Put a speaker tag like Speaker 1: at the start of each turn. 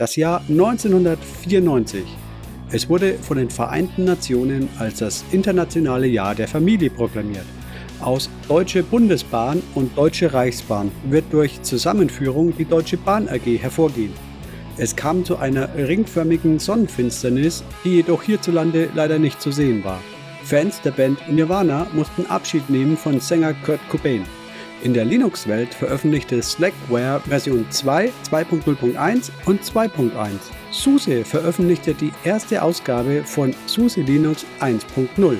Speaker 1: das Jahr 1994. Es wurde von den Vereinten Nationen als das internationale Jahr der Familie proklamiert. Aus Deutsche Bundesbahn und Deutsche Reichsbahn wird durch Zusammenführung die Deutsche Bahn AG hervorgehen. Es kam zu einer ringförmigen Sonnenfinsternis, die jedoch hierzulande leider nicht zu sehen war. Fans der Band Nirvana mussten Abschied nehmen von Sänger Kurt Cobain. In der Linux-Welt veröffentlichte Slackware Version 2, 2.0.1 und 2.1. SUSE veröffentlichte die erste Ausgabe von SUSE Linux 1.0.